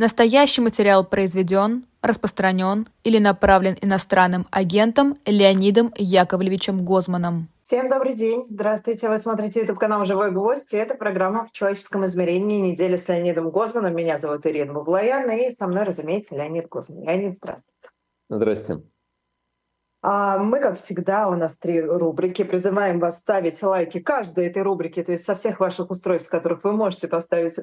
Настоящий материал произведен, распространен или направлен иностранным агентом Леонидом Яковлевичем Гозманом. Всем добрый день. Здравствуйте. Вы смотрите YouTube канал «Живой гвоздь». И это программа «В человеческом измерении. Неделя с Леонидом Гозманом». Меня зовут Ирина Баблоян. И со мной, разумеется, Леонид Гозман. Леонид, здравствуйте. Здравствуйте. А мы, как всегда, у нас три рубрики. Призываем вас ставить лайки каждой этой рубрики, то есть со всех ваших устройств, с которых вы можете поставить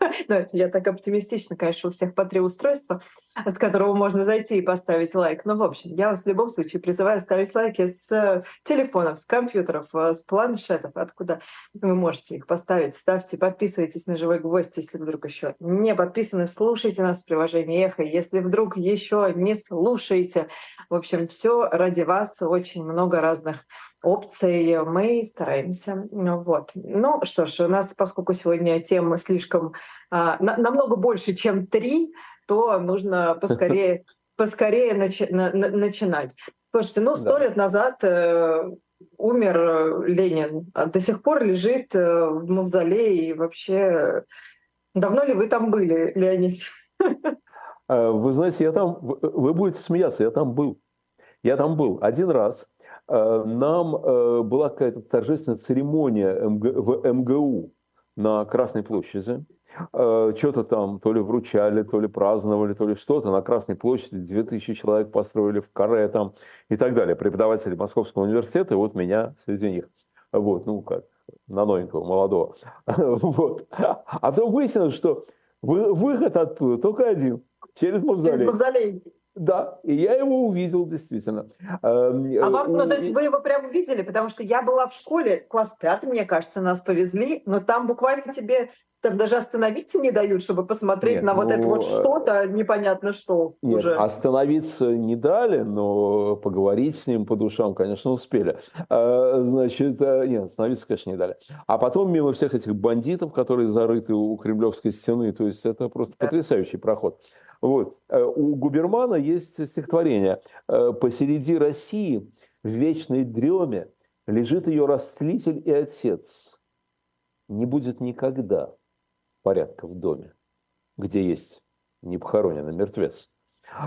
ну, я так оптимистично, конечно, у всех по три устройства, с которого можно зайти и поставить лайк. Но, в общем, я вас в любом случае призываю ставить лайки с телефонов, с компьютеров, э, с планшетов, откуда вы можете их поставить. Ставьте, подписывайтесь на «Живой гвоздь», если вдруг еще не подписаны. Слушайте нас в приложении «Эхо», если вдруг еще не слушаете. В общем, все ради вас. Очень много разных опций мы стараемся. Вот. Ну что ж, у нас, поскольку сегодня тема слишком а, на, намного больше, чем три, то нужно поскорее, поскорее начи, на, на, начинать. Слушайте, ну сто да. лет назад э, умер Ленин, а до сих пор лежит э, в мавзолее и вообще давно ли вы там были, Леонид? Э, вы знаете, я там, вы будете смеяться, я там был. Я там был один раз. Э, нам э, была какая-то торжественная церемония в МГУ на Красной площади. Э, что-то там то ли вручали, то ли праздновали, то ли что-то. На Красной площади 2000 человек построили в каре там и так далее. Преподаватели Московского университета, и вот меня среди них. Вот, ну как, на новенького, молодого. Вот. А потом выяснилось, что выход оттуда только один. Через мавзолей. Через мавзолей. Да, и я его увидел действительно. Эм, а вам, ну, то есть вы его прямо увидели, потому что я была в школе, класс пятый, мне кажется, нас повезли, но там буквально тебе там даже остановиться не дают, чтобы посмотреть нет, на вот ну, это вот э, что-то, непонятно что нет, уже. Остановиться не дали, но поговорить с ним по душам, конечно, успели. А, значит, э, нет, остановиться, конечно, не дали. А потом мимо всех этих бандитов, которые зарыты у Кремлевской стены, то есть это просто да. потрясающий проход. Вот. Э, у Губермана есть стихотворение э, «Посереди России в вечной дреме лежит ее растлитель и отец. Не будет никогда порядка в доме, где есть непохороненный мертвец».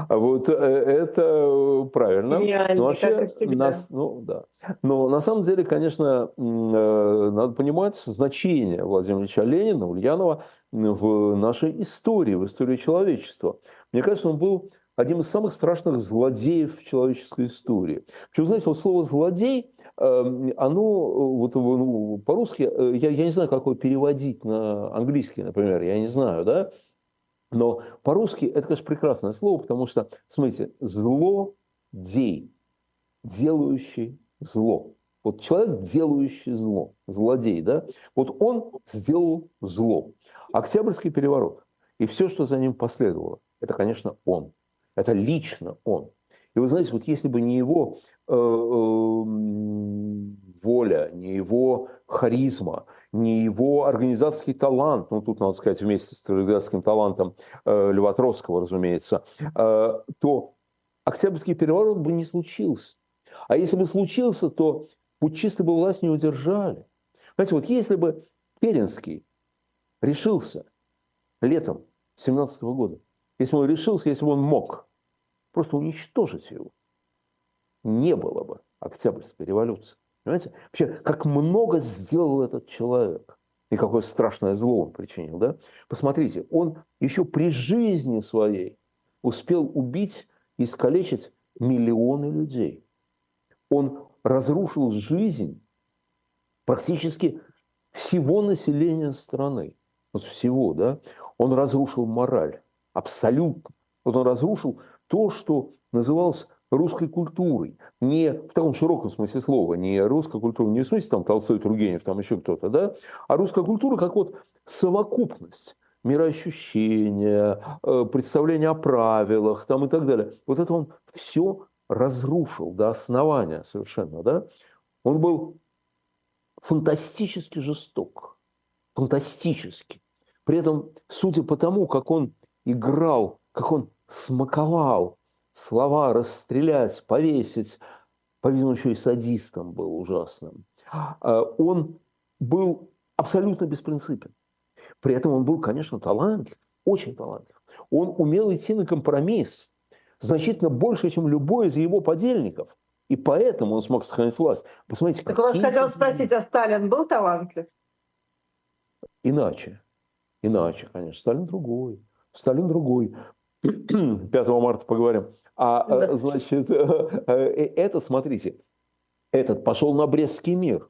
Вот э, это правильно. Гениально, Но вообще. Нас, ну, да. Но на самом деле, конечно, надо понимать значение Владимира Ильича Ленина, Ульянова в нашей истории, в истории человечества. Мне кажется, он был одним из самых страшных злодеев в человеческой истории. Причем, знаете, вот слово «злодей», эм, оно вот, ну, по-русски, э, я, я не знаю, как его переводить на английский, например, я не знаю, да, но по-русски это, конечно, прекрасное слово, потому что, смотрите, злодей, делающий зло. Вот человек, делающий зло, злодей, да, вот он сделал зло. Октябрьский переворот и все, что за ним последовало, это, конечно, он. Это лично он. И вы знаете, вот если бы не его э, э, воля, не его харизма, не его организаторский талант, ну тут надо сказать вместе с организаторским талантом э, Льва разумеется, э, то Октябрьский переворот бы не случился. А если бы случился, то путчисты бы власть не удержали. Знаете, вот если бы Керенский решился летом 17 года, если бы он решился, если бы он мог просто уничтожить его, не было бы Октябрьской революции. Понимаете? Вообще, как много сделал этот человек. И какое страшное зло он причинил. Да? Посмотрите, он еще при жизни своей успел убить и искалечить миллионы людей. Он разрушил жизнь практически всего населения страны. Вот всего, да? Он разрушил мораль. Абсолютно. Вот он разрушил то, что называлось русской культурой. Не в таком широком смысле слова, не русская культура, не в смысле там Толстой, Тургенев, там еще кто-то, да, а русская культура как вот совокупность мироощущения, э, представления о правилах там и так далее. Вот это он все разрушил до основания совершенно, да. Он был фантастически жесток, фантастически. При этом, судя по тому, как он играл, как он смаковал слова расстрелять, повесить, по-видимому, еще и садистом был ужасным, а, он был абсолютно беспринципен. При этом он был, конечно, талантлив, очень талантлив. он умел идти на компромисс значительно больше, чем любой из его подельников. И поэтому он смог сохранить власть. Посмотрите, так у вас хотел спросить, а Сталин был талантлив? Иначе. Иначе, конечно. Сталин другой. Сталин другой. 5 марта поговорим. А, да. значит, это, смотрите, этот пошел на Брестский мир.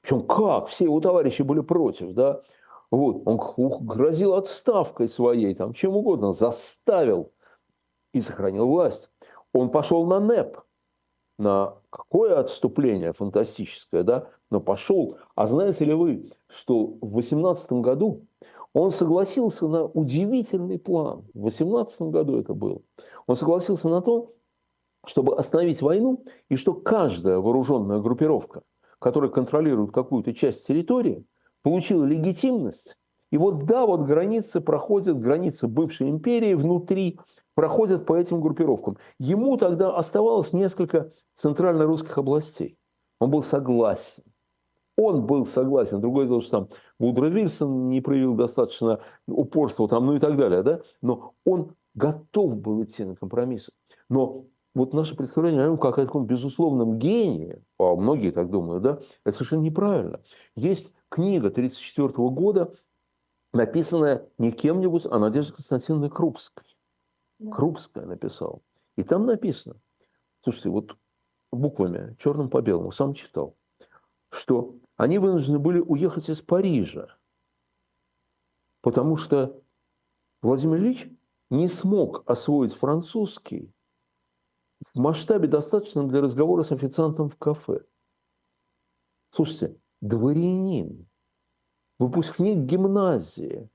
Причем как? Все его товарищи были против, да? Вот, он грозил отставкой своей, там, чем угодно, заставил и сохранил власть. Он пошел на НЭП, на какое отступление фантастическое, да, но пошел. А знаете ли вы, что в 18 году он согласился на удивительный план. В 18 году это было. Он согласился на то, чтобы остановить войну, и что каждая вооруженная группировка, которая контролирует какую-то часть территории, получила легитимность. И вот да, вот границы проходят, границы бывшей империи внутри проходят по этим группировкам. Ему тогда оставалось несколько центрально-русских областей. Он был согласен. Он был согласен. Другое дело, что там Вудро Вильсон не проявил достаточно упорства, там, ну и так далее. Да? Но он готов был идти на компромиссы. Но вот наше представление о нем как о таком безусловном гении, а многие так думают, да, это совершенно неправильно. Есть книга 1934 года, написанная не кем-нибудь, а Надеждой Константиновной Крупской. Да. Крупская написала. И там написано, слушайте, вот буквами, черным по белому, сам читал, что они вынуждены были уехать из Парижа, потому что Владимир Ильич не смог освоить французский в масштабе достаточном для разговора с официантом в кафе. Слушайте, дворянин, выпускник гимназии.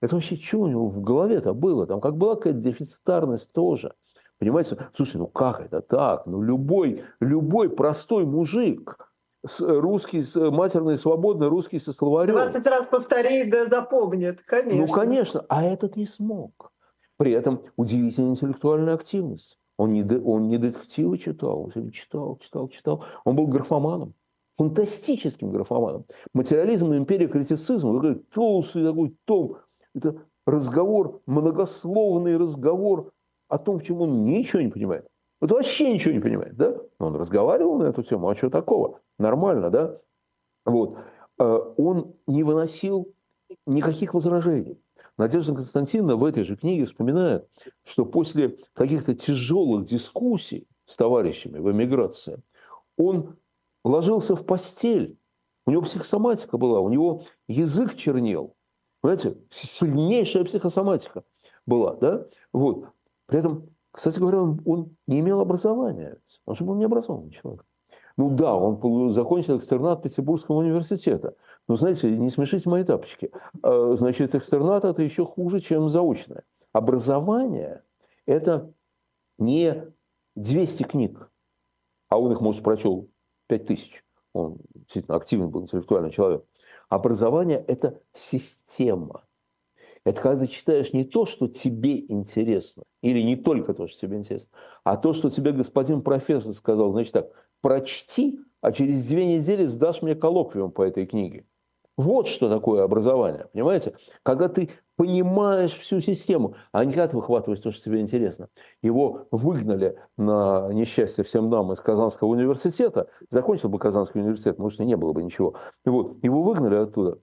Это вообще что у него в голове-то было? Там как была какая-то дефицитарность тоже. Понимаете? Слушайте, ну как это так? Ну любой, любой простой мужик, русский, матерный, свободный, русский со словарем. 20 раз повтори, да запомнит, конечно. Ну, конечно, а этот не смог. При этом удивительная интеллектуальная активность. Он не, он не детективы читал, он читал, читал, читал. Он был графоманом, фантастическим графоманом. Материализм, империя, критицизм, такой толстый такой том. Это разговор, многословный разговор о том, в чем он ничего не понимает. Вот вообще ничего не понимает, да? Но он разговаривал на эту тему, а что такого? Нормально, да? Вот. Э, он не выносил никаких возражений. Надежда Константиновна в этой же книге вспоминает, что после каких-то тяжелых дискуссий с товарищами в эмиграции он ложился в постель. У него психосоматика была, у него язык чернел. Понимаете, сильнейшая психосоматика была, да? Вот. При этом, кстати говоря, он, он не имел образования. Он же был необразованный человек. Ну да, он закончил экстернат Петербургского университета. Но знаете, не смешите мои тапочки. А, значит, экстернат – это еще хуже, чем заочное. Образование – это не 200 книг, а он их, может, прочел 5000. Он действительно активный был интеллектуальный человек. Образование – это система. Это когда ты читаешь не то, что тебе интересно, или не только то, что тебе интересно, а то, что тебе господин профессор сказал, значит так, прочти, а через две недели сдашь мне коллоквиум по этой книге. Вот что такое образование, понимаете? Когда ты понимаешь всю систему, а не когда ты выхватываешь то, что тебе интересно. Его выгнали на несчастье всем нам из Казанского университета. Закончил бы Казанский университет, может, и не было бы ничего. Вот. Его выгнали оттуда.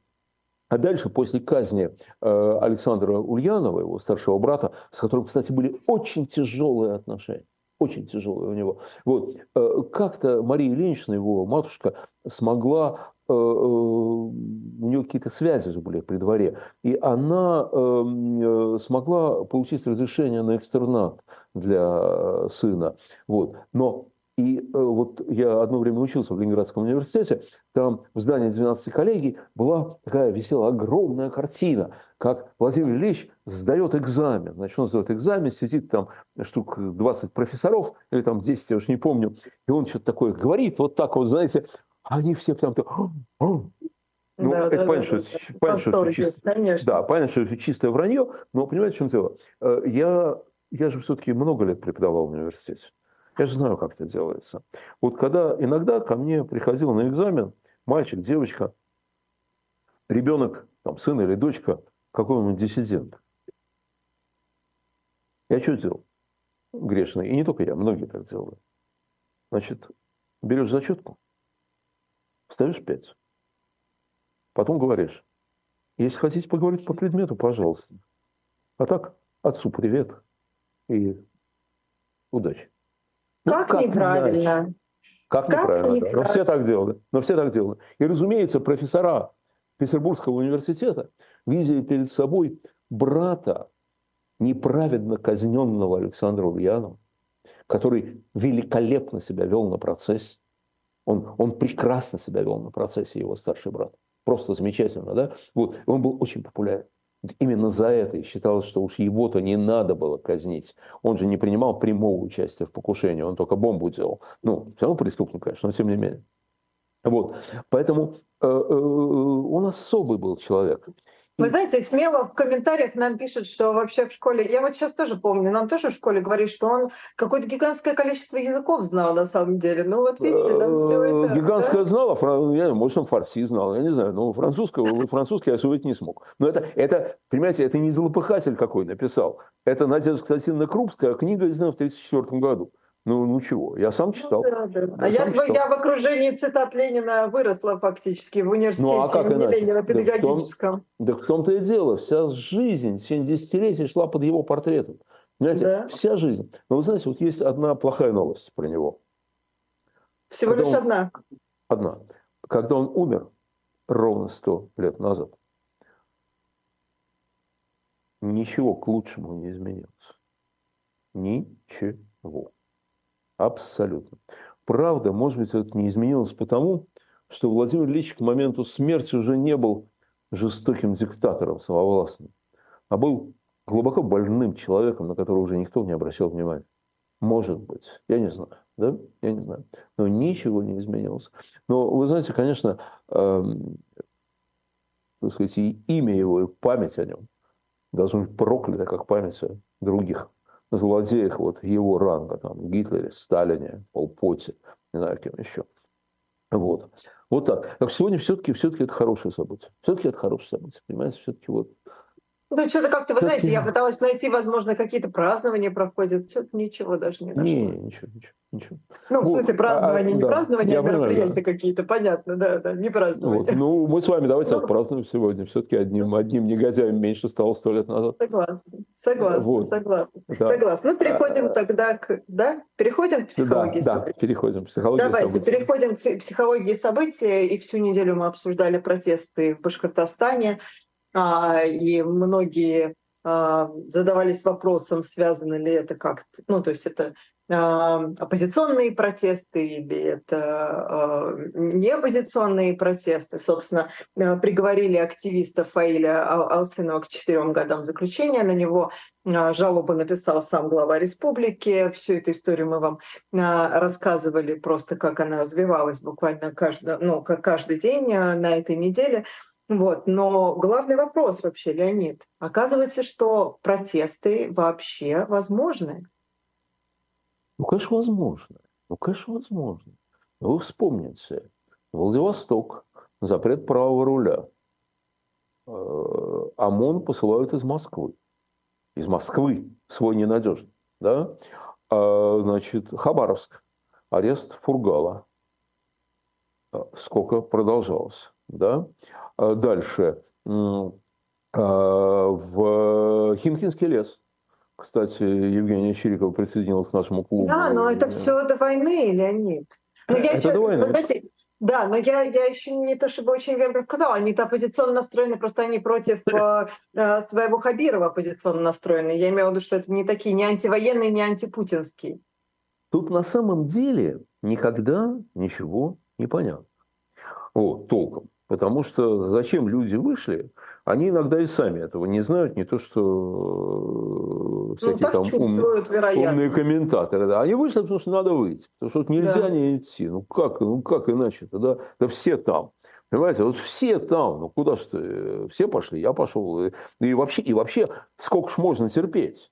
А дальше, после казни э, Александра Ульянова, его старшего брата, с которым, кстати, были очень тяжелые отношения, очень тяжелые у него. Вот. Э, как-то Мария Ильинична, его матушка, смогла у нее какие-то связи были при дворе, и она эм, э, смогла получить разрешение на экстернат для сына. Вот. Но и вот я одно время учился в Ленинградском университете, там в здании 12 коллегий была такая висела огромная картина, как Владимир Ильич сдает экзамен. Значит, он сдает экзамен, сидит там штук 20 профессоров, или там 10, я уж не помню, и он что-то такое говорит, вот так вот, знаете, они все так... Ну, да, это да, понятно, да, что, да. понятно, что чисто, конечно. Да, понятно, что это чистое вранье, но понимаете, в чем дело? Э, я, я же все-таки много лет преподавал в университете. Я же знаю, как это делается. Вот когда иногда ко мне приходил на экзамен мальчик, девочка, ребенок, там, сын или дочка, какой-нибудь диссидент. Я что сделал? Грешный. И не только я, многие так делали. Значит, берешь зачетку, ставишь пять. Потом говоришь, если хотите поговорить по предмету, пожалуйста. А так, отцу привет и удачи. Ну, как, как неправильно. Иначе? Как, как неправильно, неправильно. Да. Но все так делали. Но все так делали. И, разумеется, профессора Петербургского университета видели перед собой брата неправедно казненного Александра Ульянова, который великолепно себя вел на процессе. Он, он прекрасно себя вел на процессе, его старший брат. Просто замечательно, да? Вот. Он был очень популярен. Именно за это и считалось, что уж его-то не надо было казнить. Он же не принимал прямого участия в покушении, он только бомбу делал. Ну, все равно преступник, конечно, но тем не менее. Вот. Поэтому э, э, он особый был человек. Вы знаете, смело в комментариях нам пишут, что вообще в школе, я вот сейчас тоже помню, нам тоже в школе говорит, что он какое-то гигантское количество языков знал на самом деле. Ну вот видите, там все это... Гигантское да? знал, а я, может, он фарси знал, я не знаю, но французского, французский я освоить не смог. Но это, это, понимаете, это не злопыхатель какой написал. Это Надежда Константиновна Крупская, книга, издана в 1934 году. Ну, ну чего, я сам ну читал. Ну, да, да. А я, я, я в окружении цитат Ленина выросла фактически в университете ну, а как имени Ленина педагогическом. Да в, том, да в том-то и дело, вся жизнь, 7 десятилетий шла под его портретом. Понимаете, да. вся жизнь. Но вы знаете, вот есть одна плохая новость про него. Всего Когда лишь он, одна. Одна. Когда он умер ровно сто лет назад, ничего к лучшему не изменилось. Ничего. Абсолютно. Правда, может быть, это не изменилось потому, что Владимир Ильич к моменту смерти уже не был жестоким диктатором самовластным, а был глубоко больным человеком, на которого уже никто не обращал внимания. Может быть, я не знаю, да, я не знаю, но ничего не изменилось. Но вы знаете, конечно, э, так сказать, и имя его, и память о нем должны быть прокляты, как память о других злодеях вот его ранга, там, Гитлере, Сталине, Полпоте, не знаю, кем еще. Вот. Вот так. Так сегодня все-таки все это хорошее событие. Все-таки это хорошее событие. Понимаете, все-таки вот ну, что-то как-то, вы знаете, я пыталась найти, возможно, какие-то празднования проходят. Что-то ничего даже не нашло. Не, ничего, ничего, ничего. Ну, в смысле, празднования, а, не да. празднования, а мероприятия да. какие-то, понятно, да, да, не празднования. Вот. Ну, мы с вами давайте ну, отпразднуем сегодня. Все-таки одним, одним негодяем меньше стало сто лет назад. Согласна, согласна, вот. согласна. Да. Согласна. Ну, переходим а, тогда к, да, переходим к психологии да, событий. Да, переходим к психологии Давайте, событий. переходим к психологии событий. И всю неделю мы обсуждали протесты в Башкортостане. А, и многие а, задавались вопросом, связано ли это как-то, ну, то есть это а, оппозиционные протесты или это не оппозиционные протесты. Собственно, приговорили активиста Фаиля Алсинова к четырем годам заключения. На него жалобу написал сам глава республики. Всю эту историю мы вам рассказывали просто, как она развивалась буквально каждый, ну, как каждый день на этой неделе. Вот. Но главный вопрос вообще, Леонид, оказывается, что протесты вообще возможны. Ну, конечно, возможно. Ну, конечно, возможно. Но вы вспомните, Владивосток, запрет правого руля. Э, ОМОН посылают из Москвы. Из Москвы, свой ненадежный. Да? А, значит, Хабаровск, арест Фургала. Э, сколько продолжалось? Да? А дальше. А, в Химкинский лес. Кстати, Евгения Чирикова присоединилась к нашему клубу. Да, но это все до войны, Леонид. Но я это еще, до войны. знаете, да, но я, я еще не то чтобы очень верно сказала, они-то оппозиционно настроены, просто они против э, э, своего Хабирова оппозиционно настроены. Я имею в виду, что это не такие, не антивоенные, не антипутинские. Тут на самом деле никогда ничего не понятно. Вот, толком. Потому что зачем люди вышли, они иногда и сами этого не знают, не то что э, ну, всякие ну, там ум, умные комментаторы. Да. Они вышли, потому что надо выйти. Потому что вот нельзя да. не идти. Ну как, ну как иначе-то? Да? да все там. Понимаете, вот все там, ну куда ж ты? Все пошли, я пошел. И, и, вообще, и вообще, сколько ж можно терпеть?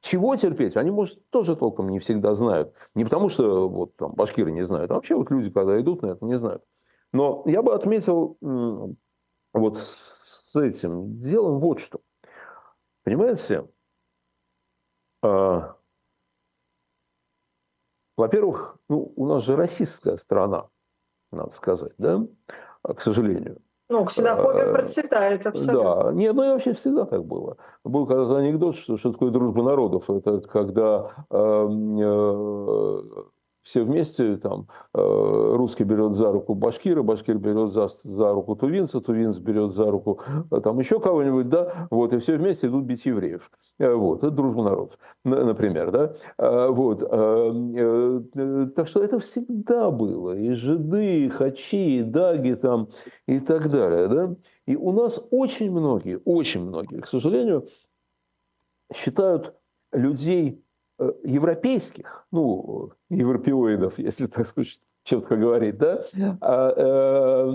Чего терпеть? Они, может, тоже толком не всегда знают. Не потому, что вот там башкиры не знают, а вообще вот люди, когда идут на это, не знают. Но я бы отметил вот с этим делом вот что. Понимаете, А, во-первых, ну, у нас же российская страна, надо сказать, да, к сожалению. Ну, ксенофобия э, процветает абсолютно. Да, нет, ну и вообще всегда так было. Был когда-то анекдот, что, что такое дружба народов. Это когда э, э, все вместе, там, э, русский берет за руку башкира, башкир берет за, за руку тувинца, тувинц берет за руку э, там еще кого-нибудь, да, вот, и все вместе идут бить евреев. Э, вот, это дружба народов, например, да, вот, так что это всегда было, и жиды, и хачи, и даги там, и так далее, да, и у нас очень многие, очень многие, к сожалению, считают людей Э, европейских, ну, европеоидов, если так сказать, четко говорить, да, а, э, э,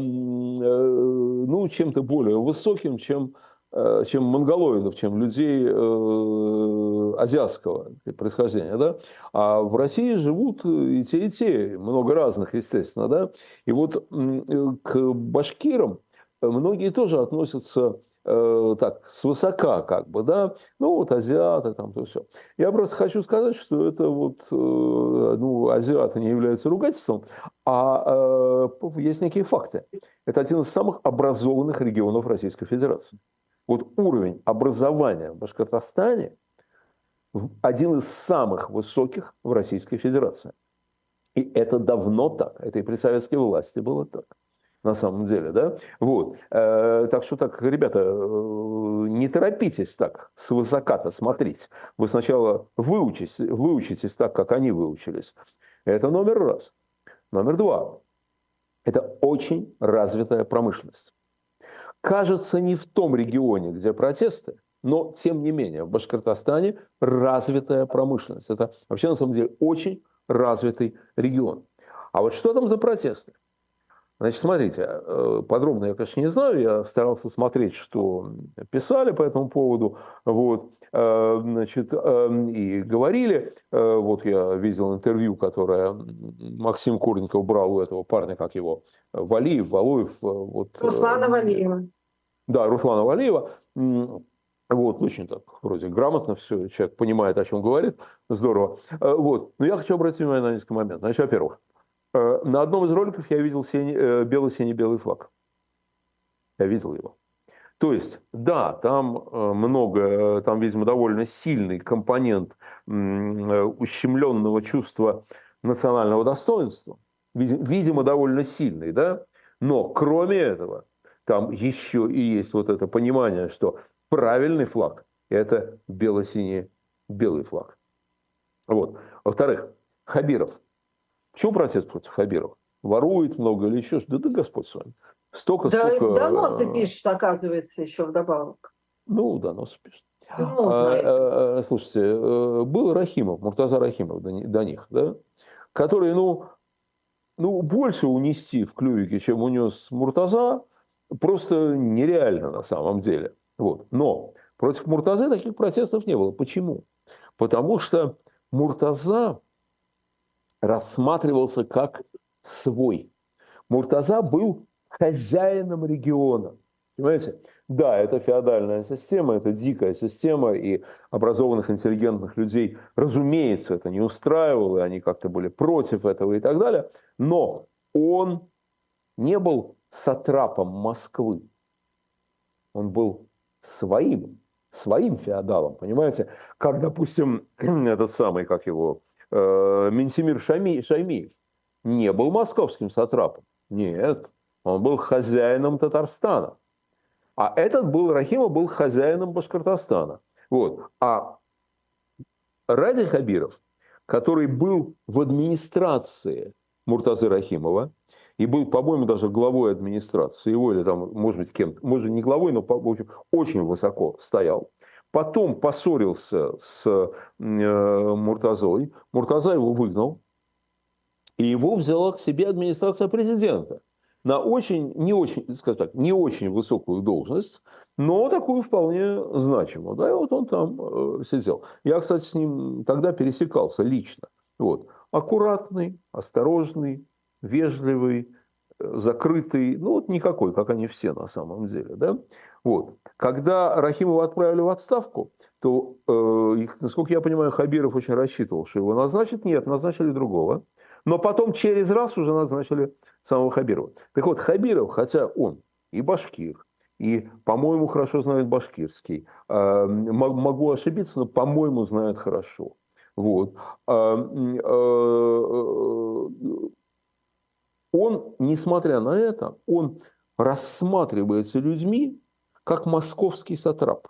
ну, чем-то более высоким, чем, э, чем монголоидов, чем людей э, азиатского происхождения, да. А в России живут и те, и те, много разных, естественно, да. И вот э, к башкирам многие тоже относятся э, так, свысока, как бы, да, ну, вот азиаты, там, то все. Я просто хочу сказать, что это вот, э, ну, азиаты не являются ругательством, а э, есть некие факты. Это один из самых образованных регионов Российской Федерации. Вот уровень образования в Башкортостане один из самых высоких в Российской Федерации. И это давно так. Это и при советской власти было так на самом деле, да, вот, э, так что так, ребята, э, не торопитесь так с высока-то смотреть, вы сначала выучитесь, выучитесь так, как они выучились, это номер раз. Номер два, это очень развитая промышленность. Кажется, не в том регионе, где протесты, но тем не менее в Башкортостане развитая промышленность. Это вообще на самом деле очень развитый регион. А вот что там за протесты? Значит, смотрите, э, подробно я, конечно, не знаю, я старался смотреть, что писали по этому поводу, вот, э, значит, э, и говорили, вот я видел интервью, которое Максим Курников брал у этого парня, как его, Валиев, Валуев. Вот, Руслана Валиева. Да, Руслана Валиева. Вот, очень так, вроде грамотно все, человек понимает, о чем говорит, здорово. Вот, но я хочу обратить внимание на несколько моментов. Значит, во-первых, на одном из роликов я видел э, белый-синий-белый флаг. Я видел его. То есть, да, там э, много, там, видимо, довольно сильный компонент ущемленного чувства национального достоинства. Видимо, довольно сильный, да? Но кроме этого, там еще и есть вот это понимание, что правильный флаг – это бело-синий белый флаг. Вот. Во-вторых, Хабиров – Почему протест против Хабирова? Ворует много или еще что? Да, да Господь с вами. Столько, да, столько... Доносы э, пишет, оказывается, еще вдобавок. Ну, доносы пишет. Ну, а, а, слушайте, э, был Рахимов, Муртаза Рахимов до, до них, да, который, ну, ну, больше унести в клювике, чем унес Муртаза, просто нереально на самом деле. Вот. Но против Муртазы таких протестов не было. Почему? Потому что Муртаза рассматривался как свой. Муртаза был хозяином региона. Понимаете? Да, это феодальная система, это дикая система, и образованных, интеллигентных людей, разумеется, это не устраивало, и они как-то были против этого и так далее. Но он не был сатрапом Москвы. Он был своим, своим феодалом, понимаете? Как, допустим, этот самый, как его, э, Менсимир Шами, Шаймиев не был московским сатрапом. Нет, он был хозяином Татарстана. А этот был, Рахимов был хозяином Башкортостана. Вот. А Ради Хабиров, который был в администрации Муртазы Рахимова, и был, по-моему, даже главой администрации его, или там, может быть, кем-то, может, не главой, но, в общем, очень высоко стоял. Потом поссорился с э, Муртазой. Муртаза его выгнал. И его взяла к себе администрация президента на очень, не очень, скажем так, не очень высокую должность, но такую вполне значимую. Да, и вот он там э, сидел. Я, кстати, с ним тогда пересекался лично. Вот. Аккуратный, осторожный, вежливый, закрытый, ну вот никакой, как они все на самом деле, да. Вот. Когда Рахимова отправили в отставку, то, э, насколько я понимаю, Хабиров очень рассчитывал, что его назначат. Нет, назначили другого. Но потом через раз уже назначили самого Хабирова. Так вот, Хабиров, хотя он и башкир, и, по-моему, хорошо знает башкирский, э, могу ошибиться, но, по-моему, знает хорошо. Вот. Э, э, он, несмотря на это, он рассматривается людьми как московский сатрап.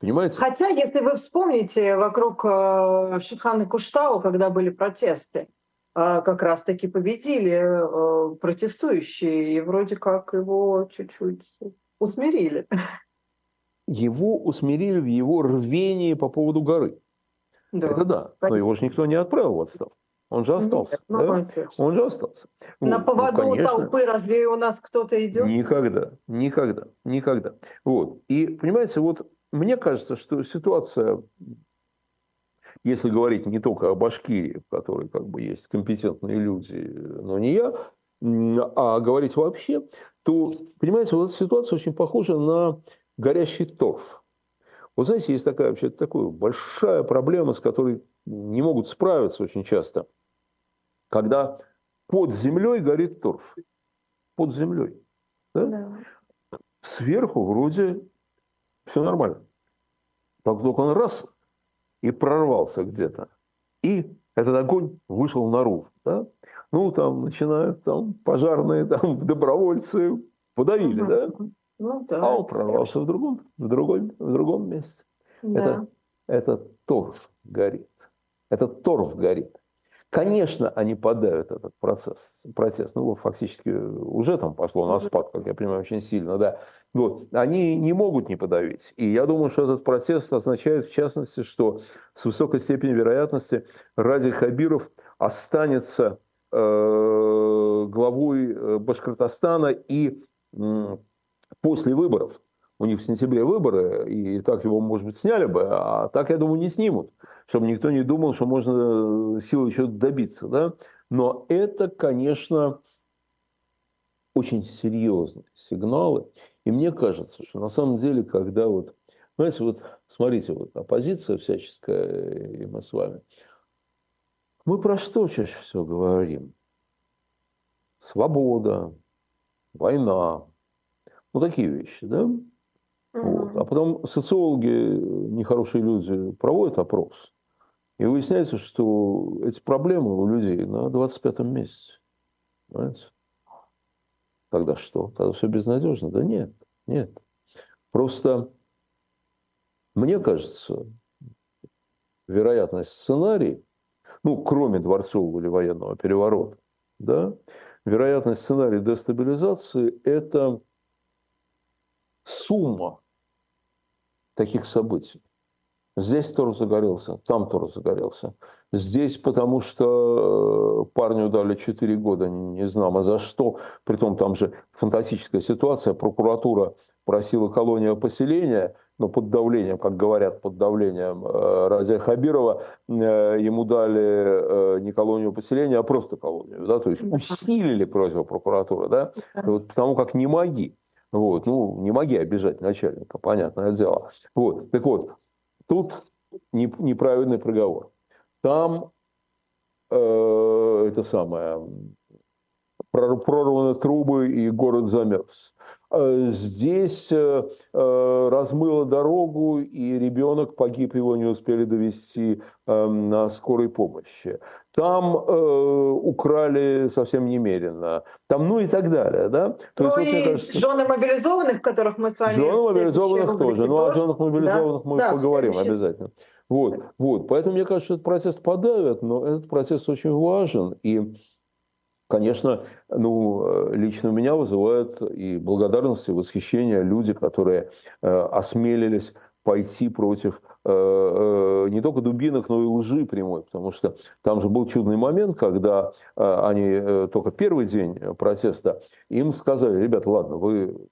Понимаете? Хотя, если вы вспомните, вокруг э, Шихана Куштау, когда были протесты, э, как раз-таки победили э, протестующие, и вроде как его чуть-чуть усмирили. Его усмирили в его рвении по поводу горы. Да. Это да, но его же никто не отправил в отставку. Он же остался. Нет, ну, да? Он же остался. На вот. поводу ну, конечно, толпы разве у нас кто-то идет? Никогда, никогда, никогда. Вот. И понимаете, вот мне кажется, что ситуация, если говорить не только о Башкирии, в которой как бы есть компетентные люди, но не я, а говорить вообще, то, понимаете, вот эта ситуация очень похожа на горящий торф. Вот знаете, есть такая вообще такая большая проблема, с которой не могут справиться очень часто, когда под землей горит торф. Под землей. Да? Да. Сверху вроде все нормально. Так только он раз и прорвался где-то. И этот огонь вышел наружу. Да? Ну, там начинают там, пожарные, там, добровольцы подавили, угу. да? Ну, да, а он прорвался в другом, в другом, в другом месте. Да. Это, это торф горит. Этот торф горит. Конечно, они подавят этот процесс, протест. Ну, фактически уже там пошло на спад, как я понимаю, очень сильно, да. Вот. Они не могут не подавить. И я думаю, что этот протест означает, в частности, что с высокой степенью вероятности Ради Хабиров останется э, главой э, Башкортостана и э, после выборов у них в сентябре выборы, и так его, может быть, сняли бы, а так, я думаю, не снимут, чтобы никто не думал, что можно силой чего-то добиться. Да? Но это, конечно, очень серьезные сигналы. И мне кажется, что на самом деле, когда вот, знаете, вот смотрите, вот оппозиция всяческая, и мы с вами, мы про что чаще всего говорим? Свобода, война, ну такие вещи, да? Вот. А потом социологи, нехорошие люди, проводят опрос. И выясняется, что эти проблемы у людей на 25-м месяце. Понимаете? Тогда что? Тогда все безнадежно? Да нет, нет. Просто мне кажется, вероятность сценарий, ну, кроме дворцового или военного переворота, да, вероятность сценария дестабилизации – это сумма таких событий. Здесь Тор загорелся, там Тор загорелся. Здесь потому что э, парню дали 4 года, не знамо за что. Притом там же фантастическая ситуация. Прокуратура просила колония поселения, но под давлением, как говорят, под давлением э, Разия Хабирова, э, ему дали не колонию поселения, а просто колонию. Да? То есть усилили просьбу прокуратуры. Да? Вот потому как не моги. Вот, ну, не моги обижать начальника, понятное дело. Вот, так вот, тут неправильный приговор. Там э, это самое, прорваны трубы и город замерз. Э, здесь э, э, размыло дорогу, и ребенок погиб, его не успели довести на скорой помощи. Там э, украли совсем немерено. Там, ну и так далее. Да? То ну есть, вот, и кажется, жены мобилизованных, которых мы с вами... Жены мобилизованных тоже. Ну, о женах мобилизованных да? мы да, поговорим обязательно. Вот, вот. Поэтому мне кажется, этот процесс подавят, но этот процесс очень важен. И конечно, ну, лично у меня вызывают и благодарность, и восхищение люди, которые э, осмелились пойти против э, э, не только дубинок, но и лжи прямой, потому что там же был чудный момент, когда э, они э, только первый день протеста, им сказали, ребята, ладно, вы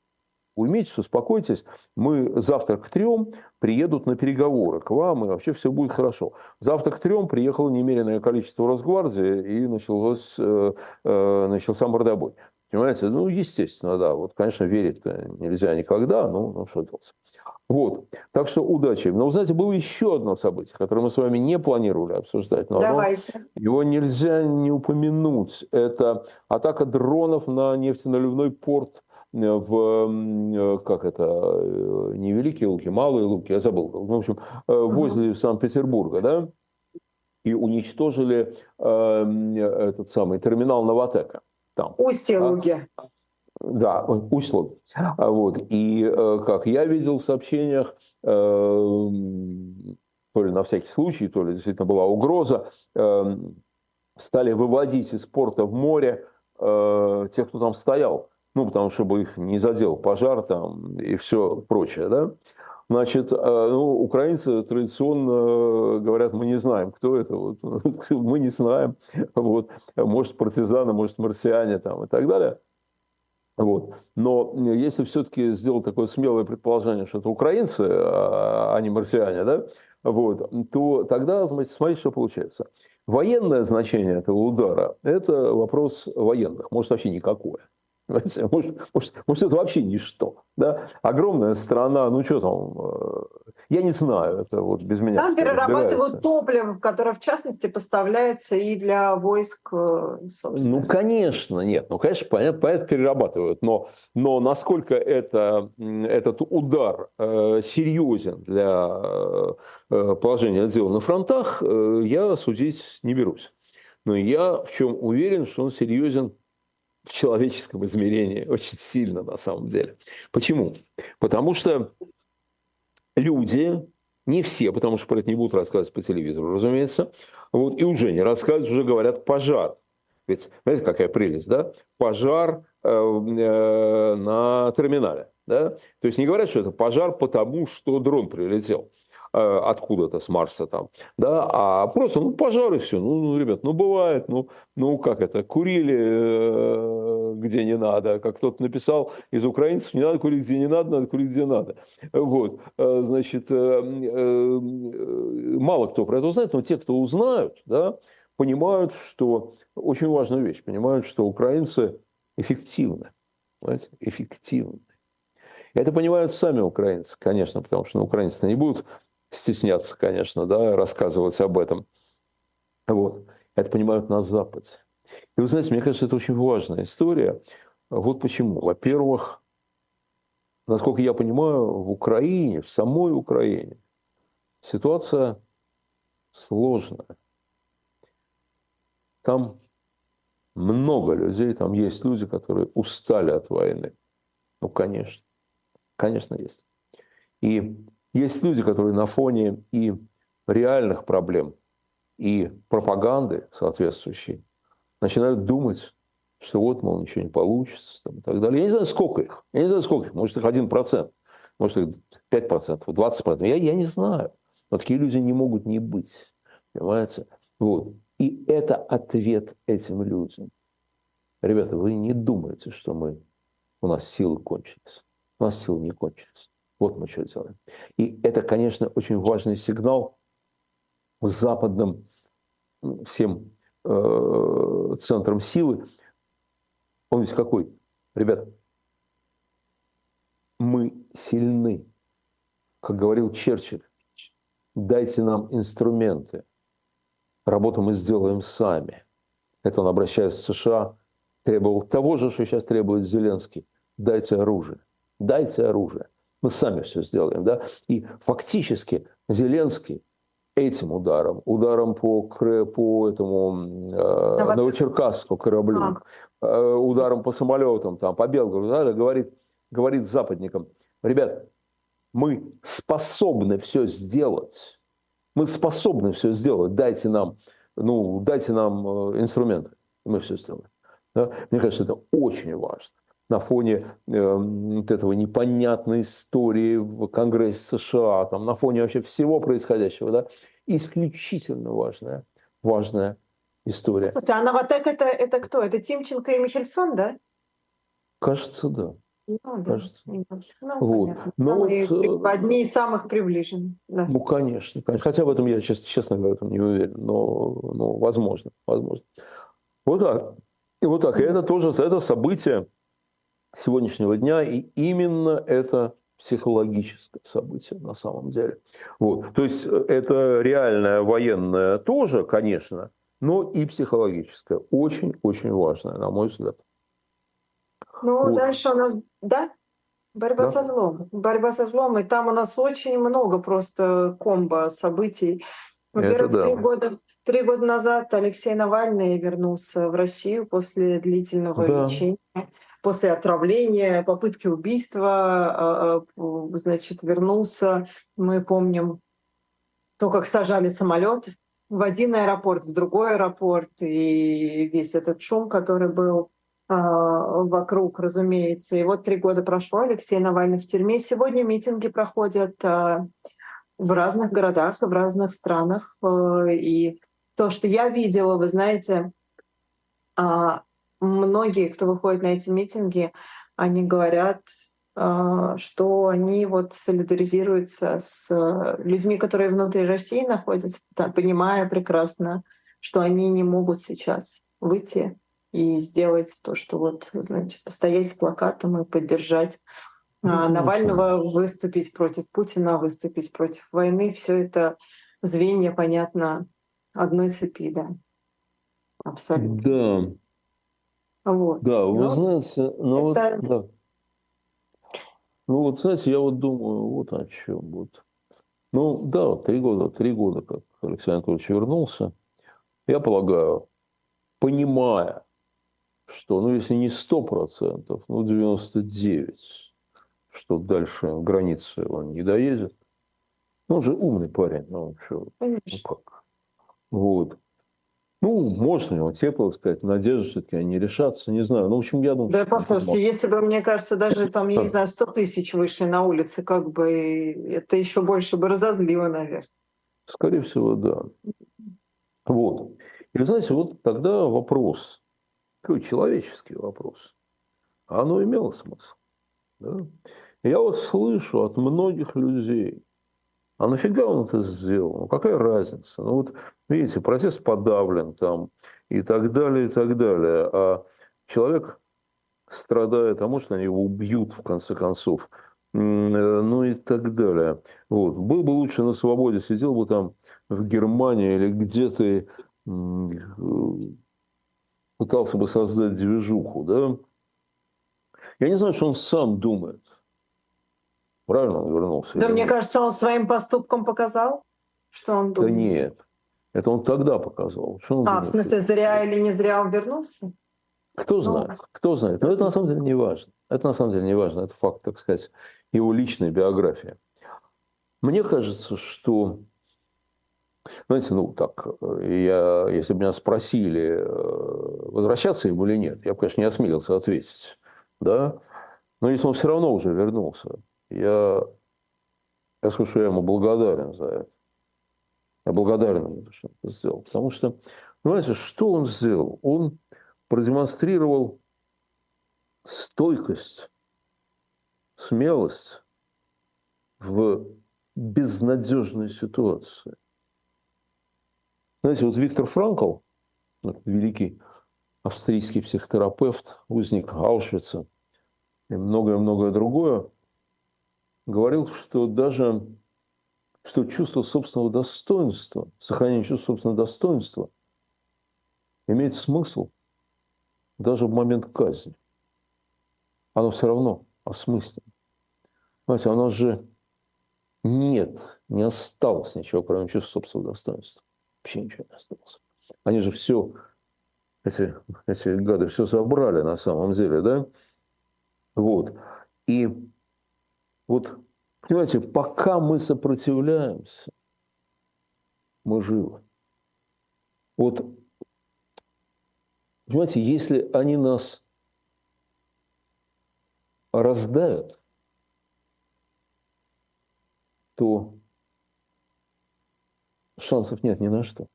уймитесь, успокойтесь, мы завтра к трем приедут на переговоры к вам, и вообще все будет хорошо. Завтра к трем приехало немеренное количество Росгвардии, и началось, э, э, начался мордобой. Понимаете? Ну, естественно, да. Вот, конечно, верить нельзя никогда, ну, ну что делать. Вот. Так что удачи. Но, вы знаете, было еще одно событие, которое мы с вами не планировали обсуждать. Но Давайте. Оно, его нельзя не упомянуть. Это атака дронов на нефтеналивной порт в, э, как это, э, не Великие Луки, Малые Луки, я забыл. В общем, возле Санкт-Петербурга, да? И уничтожили э, этот самый терминал Новотека. Там. Устье Луги. А, да, условия. А вот. И э, как я видел в сообщениях, э, то ли на всякий случай, то ли действительно была угроза, э, стали выводить из порта в море тех, кто там стоял. Ну, потому что чтобы их не задел пожар там и все прочее, да. Значит, ну, украинцы традиционно говорят, мы не знаем, кто это, вот, мы не знаем, вот, может, партизаны, может, марсиане там и так далее. Вот. Но если все-таки сделать такое смелое предположение, что это украинцы, а, а не марсиане, да, вот, то тогда смотрите, что получается. Военное значение этого удара – это вопрос военных, может вообще никакое. Может, может, может, это вообще ничто. Да? Огромная страна, ну что там, э, я не знаю, это вот без меня. Там перерабатывают топливо, которое в частности поставляется и для войск, э, собственно. Ну, конечно, нет, ну, конечно, понятно, понятно перерабатывают, но, но насколько это, этот удар э, серьезен для э, положения дела на фронтах, э, я судить не берусь. Но я в чем уверен, что он серьезен в человеческом измерении очень сильно на самом деле. Почему? Потому что люди, не все, потому что про это не будут рассказывать по телевизору, разумеется, вот, и уже не рассказывают, уже говорят пожар. Ведь, знаете, какая прелесть, да? Пожар э, э, на терминале. Да? То есть не говорят, что это пожар потому, что дрон прилетел. Э, откуда-то с Марса там, да, а просто, ну, пожары все, ну, ну, ребят, ну, бывает, ну, ну, как это, курили э, где не надо, как кто-то написал из украинцев, не надо курить где не надо, надо курить где надо, вот, э, значит, мало кто про это узнает, но те, кто узнают, да, понимают, что очень важную вещь, понимают, что украинцы эффективны, понимаете, эффективны. Это понимают сами украинцы, конечно, потому что ну, украинцы не будут стесняться, конечно, да, рассказывать об этом. Вот. Это понимают на Западе. И вы знаете, мне кажется, это очень важная история. Вот почему. Во-первых, насколько я понимаю, в Украине, в самой Украине ситуация сложная. Там много людей, там есть люди, которые устали от войны. Ну, конечно. Конечно, есть. И есть люди, которые на фоне и реальных проблем, и пропаганды соответствующей начинают думать, что вот, мол, ничего не получится там, и так далее. Я не знаю, сколько их. Я не знаю, сколько их. Может, их 1%, может, их 5%, 20%. Я, я не знаю. Но такие люди не могут не быть. Понимаете? Вот. И это ответ этим людям. Ребята, вы не думаете, что мы, у нас силы кончились. У нас силы не кончились. Вот мы что делаем. И это, конечно, очень важный сигнал западным всем э, центрам силы. Он ведь какой? Ребят, мы сильны. Как говорил Черчилль, дайте нам инструменты. Работу мы сделаем сами. Это он, обращаясь в США, требовал того же, что сейчас требует Зеленский. Дайте оружие. Дайте оружие. Мы сами все сделаем. Да? И фактически Зеленский этим ударом, ударом по, по этому э, Новочеркасску кораблю, э, ударом по самолетам, там, по Белгороду, да, говорит, говорит западникам, ребят, мы способны все сделать, мы способны все сделать, дайте нам, ну, дайте нам э, инструменты, мы все сделаем. Да? Мне кажется, это очень важно на фоне э, вот этого непонятной истории в Конгрессе США, там, на фоне вообще всего происходящего, да, исключительно важная, важная история. Слушайте, а Новотек это, это кто? Это Тимченко и Михельсон, да? Кажется, да. Ну, да. Кажется. Ну, вот. Но вот, э, одни из самых приближенных. Да. Ну, конечно, конечно. Хотя в этом я, честно, честно говоря, не уверен, но, но возможно, возможно. Вот так. И вот так, и это тоже это событие сегодняшнего дня, и именно это психологическое событие на самом деле. Вот. То есть э, это реальное военное тоже, конечно, но и психологическое. Очень-очень важное, на мой взгляд. Ну, вот. дальше у нас, да, борьба да? со злом. Борьба со злом, и там у нас очень много просто комбо событий. Во-первых, да. три года, три года назад Алексей Навальный вернулся в Россию после длительного да. лечения после отравления, попытки убийства, а, а, значит, вернулся. Мы помним то, как сажали самолет в один аэропорт, в другой аэропорт, и весь этот шум, который был а, вокруг, разумеется. И вот три года прошло, Алексей Навальный в тюрьме. Сегодня митинги проходят в разных городах, в разных странах. И то, что я видела, вы знаете, многие, кто выходит на эти митинги, они говорят, а, что они вот солидаризируются с людьми, которые внутри России находятся, понимая прекрасно, что они не могут сейчас выйти и сделать то, что вот, значит, постоять с плакатом и поддержать ну, Навального, выступить против Путина, выступить против войны. Все это звенья, понятно, одной цепи, да. Абсолютно. Да, вот. Да, вы Но знаете, ну это... вот, да. Ну вот, знаете, я вот думаю, вот о чем. Вот. Ну да, три года, три года, как Алексей Анатольевич вернулся. Я полагаю, понимая, что, ну если не сто процентов, ну 99, что дальше границы он не доедет. Ну, он же умный парень, ну, что, ну как. Вот. Ну, можно его тепло сказать, надежда все-таки они решатся, не знаю. Ну, в общем, я думаю... Да, послушайте, если бы, мне кажется, даже там, я не знаю, 100 тысяч вышли на улице, как бы это еще больше бы разозлило, наверное. Скорее всего, да. Вот. И вы знаете, вот тогда вопрос, такой человеческий вопрос, оно имело смысл. Да? Я вот слышу от многих людей, а нафига он это сделал? Ну, какая разница? Ну, вот, видите, процесс подавлен там и так далее, и так далее. А человек страдает, а может, они его убьют, в конце концов. Э, ну и так далее. Вот. Был бы лучше на свободе, сидел бы там в Германии или где-то пытался бы создать движуху, да? Я не знаю, что он сам думает. Правильно он вернулся? Да, мне кажется, он своим поступком показал, что он думает. Да нет. Это он тогда показал. Что он а, думает, в смысле, что... зря или не зря он вернулся? Кто ну, знает, кто знает. Но это на самом деле не важно. Это на самом деле не важно. Это факт, так сказать, его личной биографии. Мне кажется, что, знаете, ну так, я, если бы меня спросили, э, возвращаться ему или нет, я бы, конечно, не осмелился ответить. Да? Но если он все равно уже вернулся, я, я скажу, что я ему благодарен за это. Я благодарен ему, что он это сделал. Потому что, понимаете, что он сделал? Он продемонстрировал стойкость, смелость в безнадежной ситуации. Знаете, вот Виктор Франкл, великий австрийский психотерапевт, узник Аушвица и многое-многое другое, говорил, что даже что чувство собственного достоинства, сохранение чувства собственного достоинства имеет смысл даже в момент казни. Оно все равно осмысленно. У нас же нет, не осталось ничего, кроме чувства собственного достоинства. Вообще ничего не осталось. Они же все, эти, эти гады все забрали на самом деле, да? Вот. И вот, понимаете, пока мы сопротивляемся, мы живы. Вот, понимаете, если они нас раздавят, то шансов нет ни на что.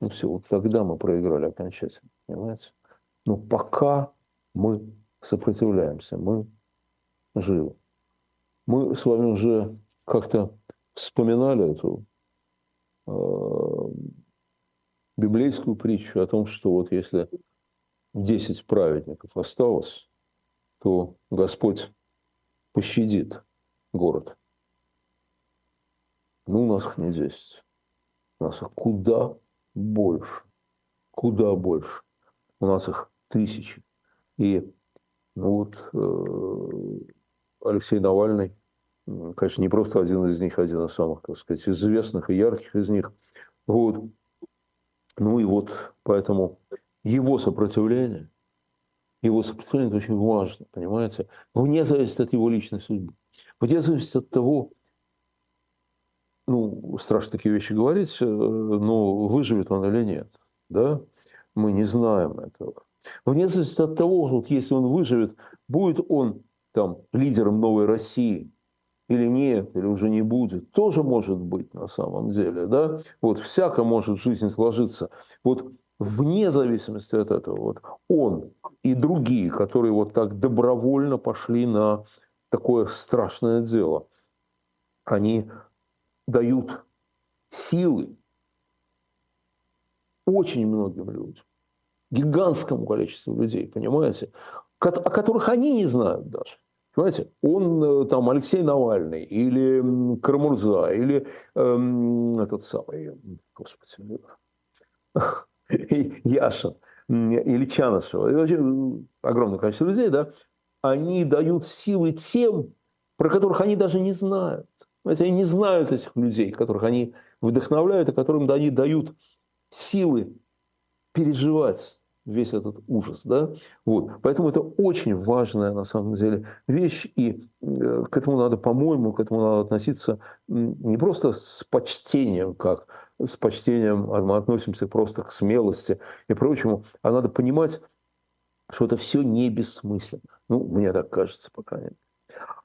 Ну все, вот тогда мы проиграли окончательно, понимаете? Но пока мы сопротивляемся, мы живы. Мы с вами уже как-то вспоминали эту э, библейскую притчу о том, что вот если 10 праведников осталось, то Господь пощадит город. Ну, у нас их не 10. У нас их куда больше. Куда больше. У нас их тысячи. И ну вот э, Алексей Навальный, конечно, не просто один из них, один из самых, так сказать, известных и ярких из них. Вот. Ну и вот поэтому его сопротивление, его сопротивление это очень важно, понимаете? Вне зависит от его личной судьбы. Вне зависит от того, ну, страшно такие вещи говорить, э, но выживет он или нет, да? Мы не знаем этого. Вне зависимости от того, вот если он выживет, будет он там лидером новой России или нет, или уже не будет, тоже может быть на самом деле, да? Вот всяко может жизнь сложиться. Вот вне зависимости от этого, вот он и другие, которые вот так добровольно пошли на такое страшное дело, они дают силы очень многим людям, гигантскому количеству людей, понимаете, о которых они не знают даже. Понимаете, он э, там Алексей Навальный или Карамурза, или эм, этот самый, господи, Яшин, или Чанышева, и вообще огромное количество людей, да, они дают силы тем, про которых они даже не знают. Понимаете, они не знают этих людей, которых они вдохновляют, и которым они дают силы переживать весь этот ужас. Да? Вот. Поэтому это очень важная на самом деле вещь, и э, к этому надо, по-моему, к этому надо относиться не просто с почтением, как с почтением а мы относимся просто к смелости и прочему, а надо понимать, что это все не бессмысленно. Ну, мне так кажется, пока нет.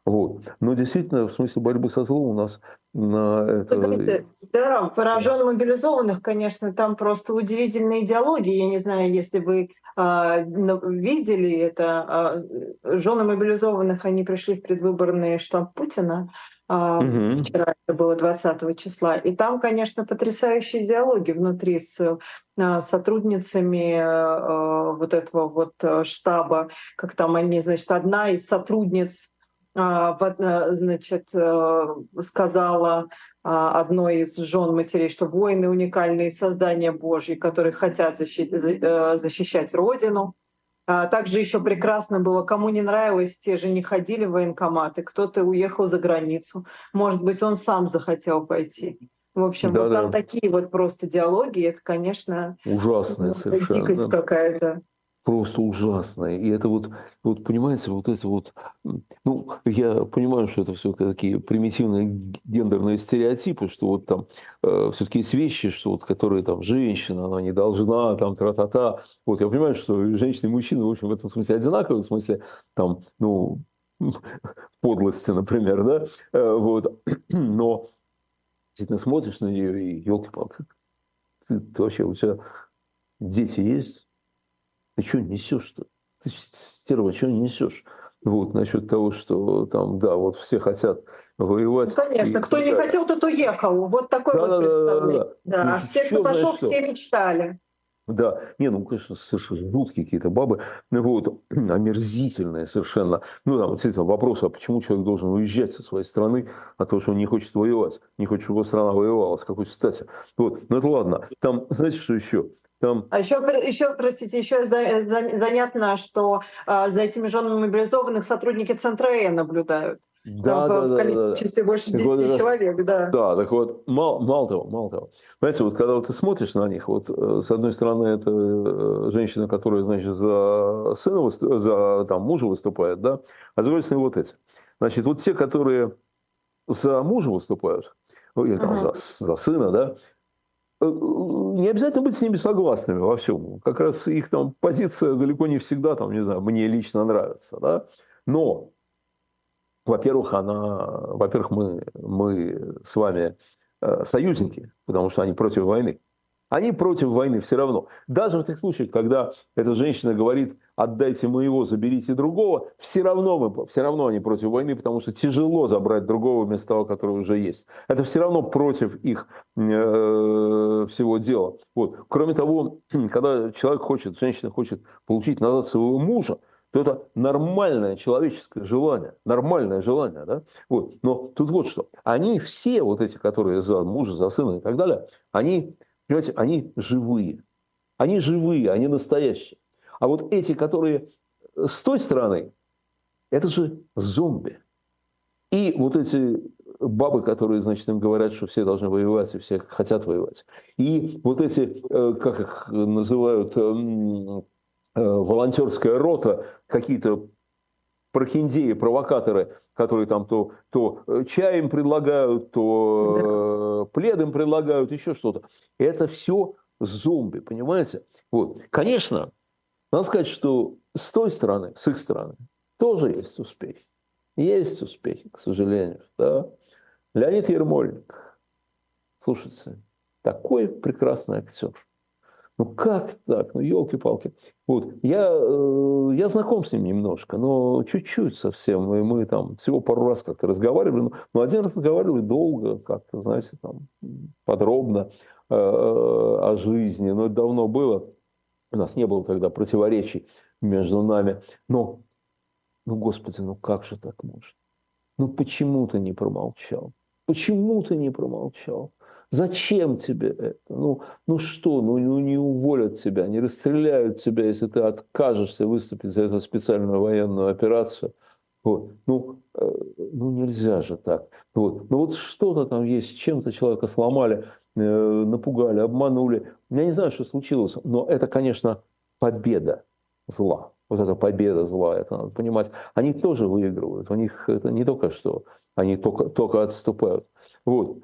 Вот. Но действительно, в смысле борьбы со злом у нас на это... знаете, да, поражен мобилизованных, конечно, там просто удивительные идеологии. Я не знаю, если вы а, видели это. А, жены мобилизованных, они пришли в предвыборный штаб Путина. А, угу. Вчера это было 20 числа. И там, конечно, потрясающие диалоги внутри с а, сотрудницами а, вот этого вот а, штаба, как там они, значит, одна из сотрудниц а, э, значит, э, сказала а, одной из жен матерей, что воины уникальные создания Божьи, которые хотят защищать, э, защищать Родину. А также еще прекрасно было, кому не нравилось, те же не ходили в военкоматы, кто-то уехал за границу. Может быть, он сам захотел пойти. В общем, да, вот да. там такие вот просто диалоги, это, конечно, ужасная совершенно. Дикость какая-то просто ужасное. И это вот, вот, понимаете, вот это вот, ну, я понимаю, что это все такие примитивные гендерные стереотипы, что вот там э, все-таки есть вещи, что вот, которые там женщина, она не должна, там, тра-та-та. Вот я понимаю, что женщины и мужчины, в общем, в этом смысле одинаковые, в смысле, там, ну, подлости, например, да, э, вот, но действительно смотришь на нее и, елки-палки, ты, ты вообще, у тебя дети есть? Ты что несешь-то? Ты стерва, что несешь? Вот, насчет того, что там, да, вот все хотят воевать. Ну, конечно, и, кто да. не хотел, тот уехал. Вот такое да, вот да, представление. Да, да, да. да. все, кто пошел, что? все мечтали. Да, не, ну, конечно, совершенно жуткие какие-то бабы, ну, вот, омерзительные совершенно. Ну, там, действительно, вопрос, а почему человек должен уезжать со своей страны, а то, что он не хочет воевать, не хочет, чтобы его страна воевала, с какой стати. Вот, ну, это ладно. Там, знаете, что еще? Там... А еще, еще, простите, еще за, за, занятно, что а, за этими женами мобилизованных сотрудники Центра Э наблюдают. Да, Там да, в, да, в количестве да. больше 10 вот, человек, да. Да, так вот, мало, мало того, мало того. Понимаете, вот когда вот ты смотришь на них, вот э, с одной стороны, это э, женщина, которая, значит, за сына, за там, мужа выступает, да, а с другой стороны, вот эти. Значит, вот те, которые за мужа выступают, ну, или там uh-huh. за, за сына, да, Э, не обязательно быть с ними согласными во всем. Как раз их там позиция далеко не всегда, там, не знаю, мне лично нравится. Да? Но, во-первых, она, во-первых, мы, мы с вами э, союзники, потому что они против войны. Они против войны все равно. Даже в тех случаях, когда эта женщина говорит, отдайте моего, заберите другого, все равно, мы, все равно они против войны, потому что тяжело забрать другого вместо того, который уже есть. Это все равно против их э, всего дела. Вот. Кроме того, когда человек хочет, женщина хочет получить назад своего мужа, то это нормальное человеческое желание, нормальное желание, да? Вот. Но тут вот что, они все, вот эти, которые за мужа, за сына и так далее, они, понимаете, они живые, они живые, они настоящие. А вот эти, которые с той стороны, это же зомби. И вот эти бабы, которые, значит, им говорят, что все должны воевать, и все хотят воевать. И вот эти, э, как их называют, эм, э, волонтерская рота, какие-то прохиндеи, провокаторы, которые там то, то чай им предлагают, то да. плед им предлагают, еще что-то. Это все зомби, понимаете? Вот. Конечно, надо сказать, что с той стороны, с их стороны, тоже есть успехи. Есть успехи, к сожалению. Да? Леонид Ермольник, слушайте, такой прекрасный актер. Ну как так? Ну елки-палки. Вот. Я, э, я знаком с ним немножко, но чуть-чуть совсем. И мы там всего пару раз как-то разговаривали. Но, но один раз разговаривали долго, как-то, знаете, там подробно э, о жизни. Но это давно было. У нас не было тогда противоречий между нами. Но, ну, Господи, ну как же так может? Ну почему ты не промолчал? Почему ты не промолчал? Зачем тебе это? Ну, ну что, ну, ну не уволят тебя, не расстреляют тебя, если ты откажешься выступить за эту специальную военную операцию. Вот. Ну, э, ну нельзя же так. Вот. Ну вот что-то там есть, чем-то человека сломали, э, напугали, обманули. Я не знаю, что случилось, но это, конечно, победа зла. Вот эта победа зла, это надо понимать. Они тоже выигрывают. У них это не только что, они только, только отступают. Вот.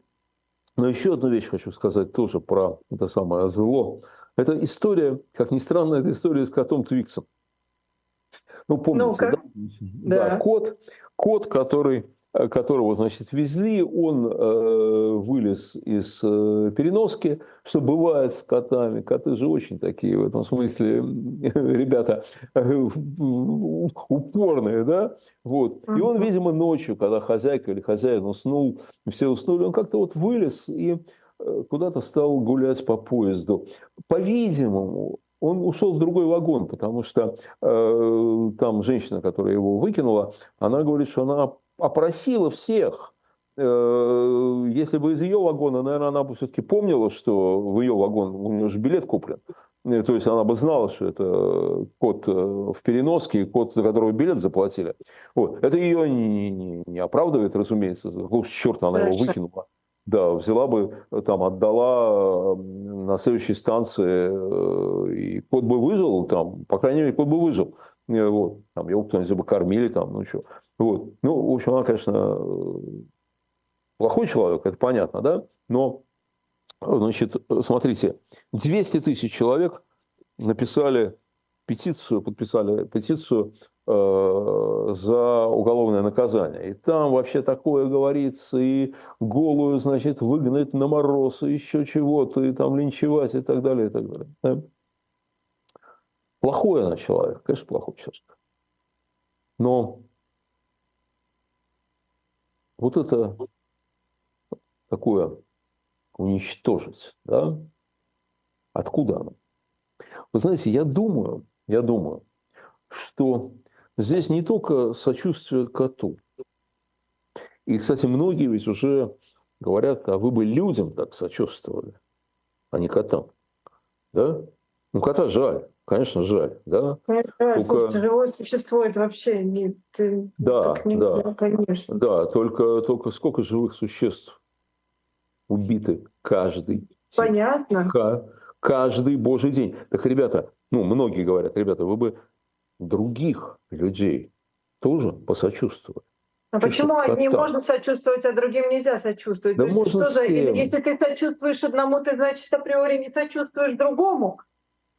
Но еще одну вещь хочу сказать тоже про это самое зло. Это история, как ни странно, это история с котом Твиксом. Ну, помните, ну да? Да. да? Кот, кот, который которого, значит, везли, он э, вылез из э, переноски, что бывает с котами. Коты же очень такие в этом смысле, ребята, э, упорные, да? Вот. И он, видимо, ночью, когда хозяйка или хозяин уснул, все уснули, он как-то вот вылез и э, куда-то стал гулять по поезду. По-видимому, он ушел в другой вагон, потому что э, там женщина, которая его выкинула, она говорит, что она опросила всех. Э, если бы из ее вагона, наверное, она бы все-таки помнила, что в ее вагон у нее же билет куплен. Э, то есть она бы знала, что это код э, в переноске, код, за которого билет заплатили. Вот. Это ее не, не, не оправдывает, разумеется. Какого черта она Хорошо. его выкинула? Да, взяла бы, там, отдала на следующей станции, и кот бы выжил, там, по крайней мере, кот бы выжил. Вот. Там, его кто-нибудь бы кормили, там, ну что. Вот. Ну, в общем, она, конечно, плохой человек, это понятно, да? Но, значит, смотрите, 200 тысяч человек написали петицию, подписали петицию э, за уголовное наказание. И там вообще такое говорится, и голую, значит, выгнать на мороз, и еще чего-то, и там линчевать, и так далее, и так далее. Да? Плохой она человек, конечно, плохой человек. Но вот это такое уничтожить, да? Откуда оно? Вы знаете, я думаю, я думаю, что здесь не только сочувствие коту. И, кстати, многие ведь уже говорят, а вы бы людям так сочувствовали, а не котам. Да? Ну, кота жаль. Конечно, жаль, да? Конечно, только... слушайте, живое существо это вообще не... Ты, да, не, да, конечно. Да, только, только сколько живых существ убиты каждый Понятно. День. Каждый божий день. Так, ребята, ну, многие говорят, ребята, вы бы других людей тоже посочувствовали. А почему одним можно сочувствовать, а другим нельзя сочувствовать? Да То есть, что за... Если ты сочувствуешь одному, ты, значит, априори не сочувствуешь другому?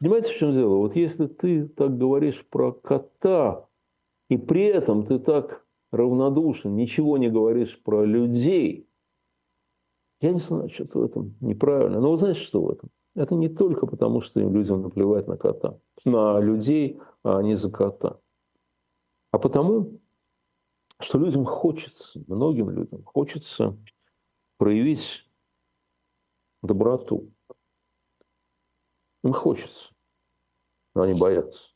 Понимаете, в чем дело? Вот если ты так говоришь про кота, и при этом ты так равнодушен, ничего не говоришь про людей, я не знаю, что-то в этом неправильно. Но вы знаете, что в этом? Это не только потому, что им людям наплевать на кота, на людей, а не за кота. А потому, что людям хочется, многим людям хочется проявить доброту, Им хочется. Но они боятся.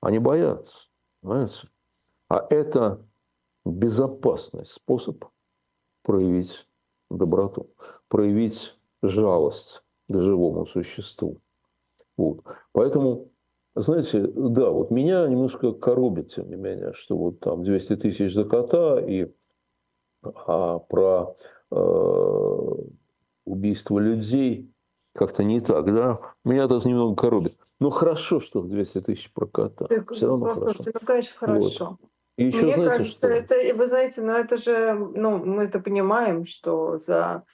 Они боятся. Понимаете? А это безопасный способ проявить доброту, проявить жалость к живому существу. Вот. Поэтому, знаете, да, вот меня немножко коробит, тем не менее, что вот там 200 тысяч за кота и а про э, убийство людей как-то не так, да? Меня это немного коробит. Ну, хорошо, что 200 тысяч про кота. Так, Все равно хорошо. Ну, конечно, хорошо. Вот. И еще, Мне знаете, кажется, что... это, вы знаете, ну это же, ну, мы это понимаем, что за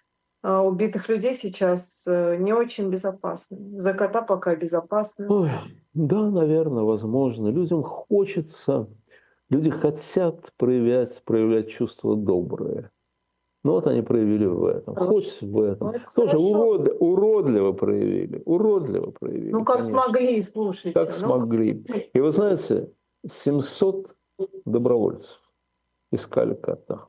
а, убитых людей сейчас э, не очень безопасно. За кота пока безопасно. Ой, да, наверное, возможно. Людям хочется, люди хотят проявлять, проявлять чувства добрые. Ну вот они проявили в этом. Хоть в этом. Ну, Тоже урод, уродливо проявили. Уродливо проявили. Ну как конечно. смогли, слушайте. Как ну, смогли. И вы знаете, 700 добровольцев искали кота.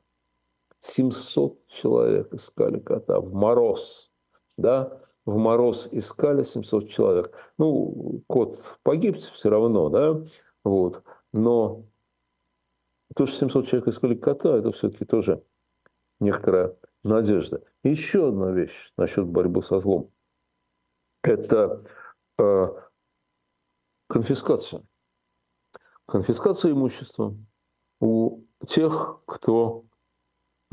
700 человек искали кота в мороз. Да? В мороз искали 700 человек. Ну, кот погиб все равно, да? Вот. Но то, что 700 человек искали кота, это все-таки тоже некоторая надежда. И еще одна вещь насчет борьбы со злом. Это э, конфискация. Конфискация имущества у тех, кто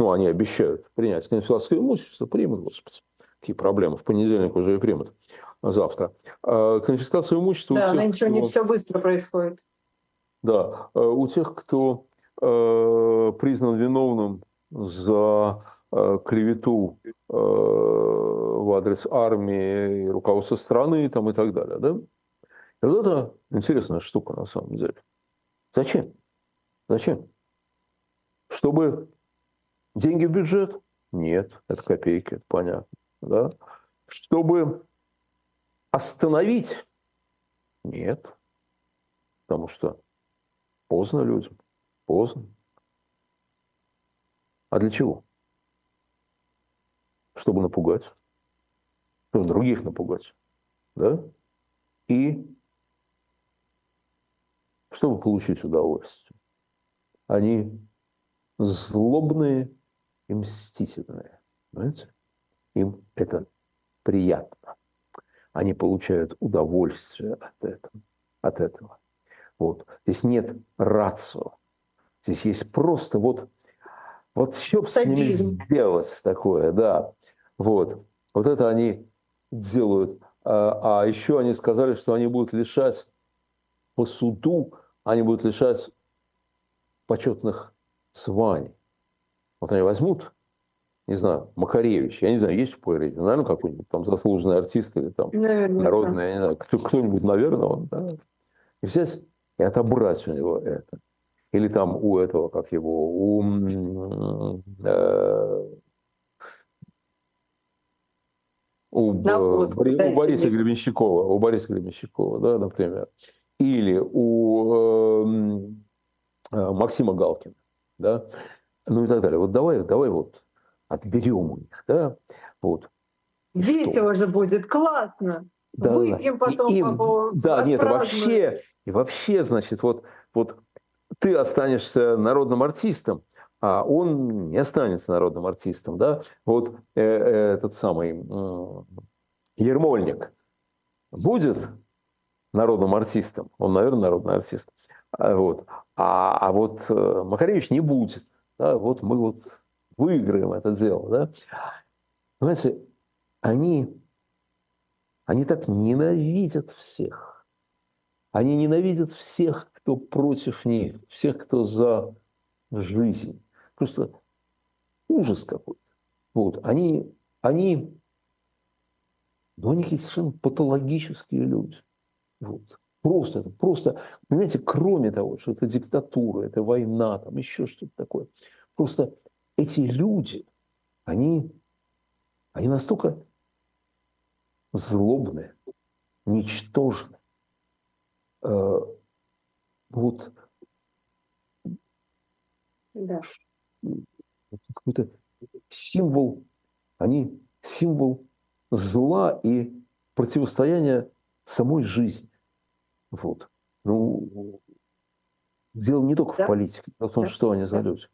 ну, они обещают принять конфискацию имущества, примут, господи. Какие проблемы? В понедельник уже и примут. А завтра. А конфискация имущества да, у тех, ничего кто... не все быстро происходит. Да, а у тех, кто э, признан виновным за э, клевету э, в адрес армии, руководства страны там, и так далее. Да? И вот это интересная штука на самом деле. Зачем? Зачем? Чтобы Деньги в бюджет? Нет, это копейки, это понятно. Да? Чтобы остановить? Нет. Потому что поздно людям. Поздно. А для чего? Чтобы напугать. Чтобы других напугать. Да? И чтобы получить удовольствие. Они злобные и мстительные. Понимаете? Им это приятно. Они получают удовольствие от этого. От этого. Вот. Здесь нет рацио. Здесь есть просто вот, вот что с ними сделать такое, да. Вот. Вот это они делают. А, а еще они сказали, что они будут лишать по суду, они будут лишать почетных званий. Вот они возьмут, не знаю, Макаревич, я не знаю, есть в Пуэре, наверное, какой-нибудь там заслуженный артист или там наверное, народный, я не знаю, кто, кто-нибудь, наверное, он, да, и взять и отобрать у него это. Или там у этого, как его, у, э, у, вот, у Бориса тебе. Гребенщикова, у Бориса Гребенщикова, да, например. Или у э, э, Максима Галкина, да ну и так далее. Вот давай, давай вот отберем у них, да, вот. Весело Что? же будет, классно. Да, Выпьем потом. Им, по, да, нет, вообще, и вообще, значит, вот, вот ты останешься народным артистом, а он не останется народным артистом, да. Вот э, э, этот самый э, Ермольник будет народным артистом, он, наверное, народный артист, а, вот. А, а вот э, Макаревич не будет да, вот мы вот выиграем это дело. Да? Понимаете, они, они так ненавидят всех. Они ненавидят всех, кто против них, всех, кто за жизнь. Просто ужас какой-то. Вот. Они, они, ну, у них есть совершенно патологические люди. Вот. Просто, просто, понимаете, кроме того, что это диктатура, это война, там еще что-то такое. Просто эти люди, они, они настолько злобные, ничтожны. Э, вот да. какой-то символ, они символ зла и противостояние самой жизни. Вот. Ну, дело не только да? в политике, а в том, да. что они за люди.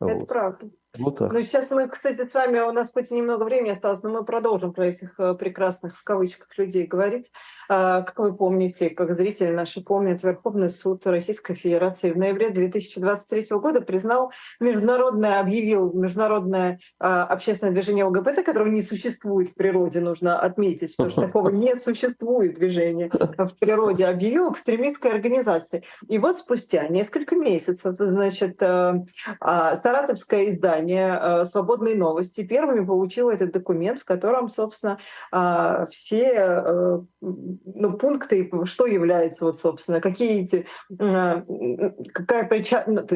Это вот. правда. Вот так. Ну, сейчас мы, кстати, с вами, у нас хоть и немного времени осталось, но мы продолжим про этих э, прекрасных, в кавычках, людей говорить. А, как вы помните, как зрители наши помнят, Верховный суд Российской Федерации в ноябре 2023 года признал международное, объявил международное а, общественное движение ЛГБТ, которого не существует в природе, нужно отметить, что такого не существует движения в природе, объявил экстремистской организацией. И вот спустя несколько месяцев, значит, э, а, саратовское издание издание э, «Свободные новости» первыми получило этот документ, в котором, собственно, а, все э, ну, пункты, что является, вот, собственно, какие эти, а, какая причина, ну,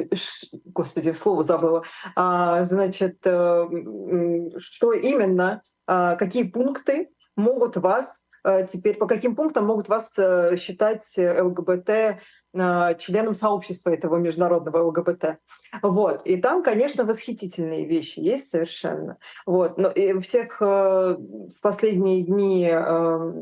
господи, слово забыла, а, значит, э, что именно, какие пункты могут вас теперь, по каким пунктам могут вас считать ЛГБТ а, членом сообщества этого международного ЛГБТ. Вот. И там, конечно, восхитительные вещи есть совершенно. Вот. Но и всех э, в последние дни э,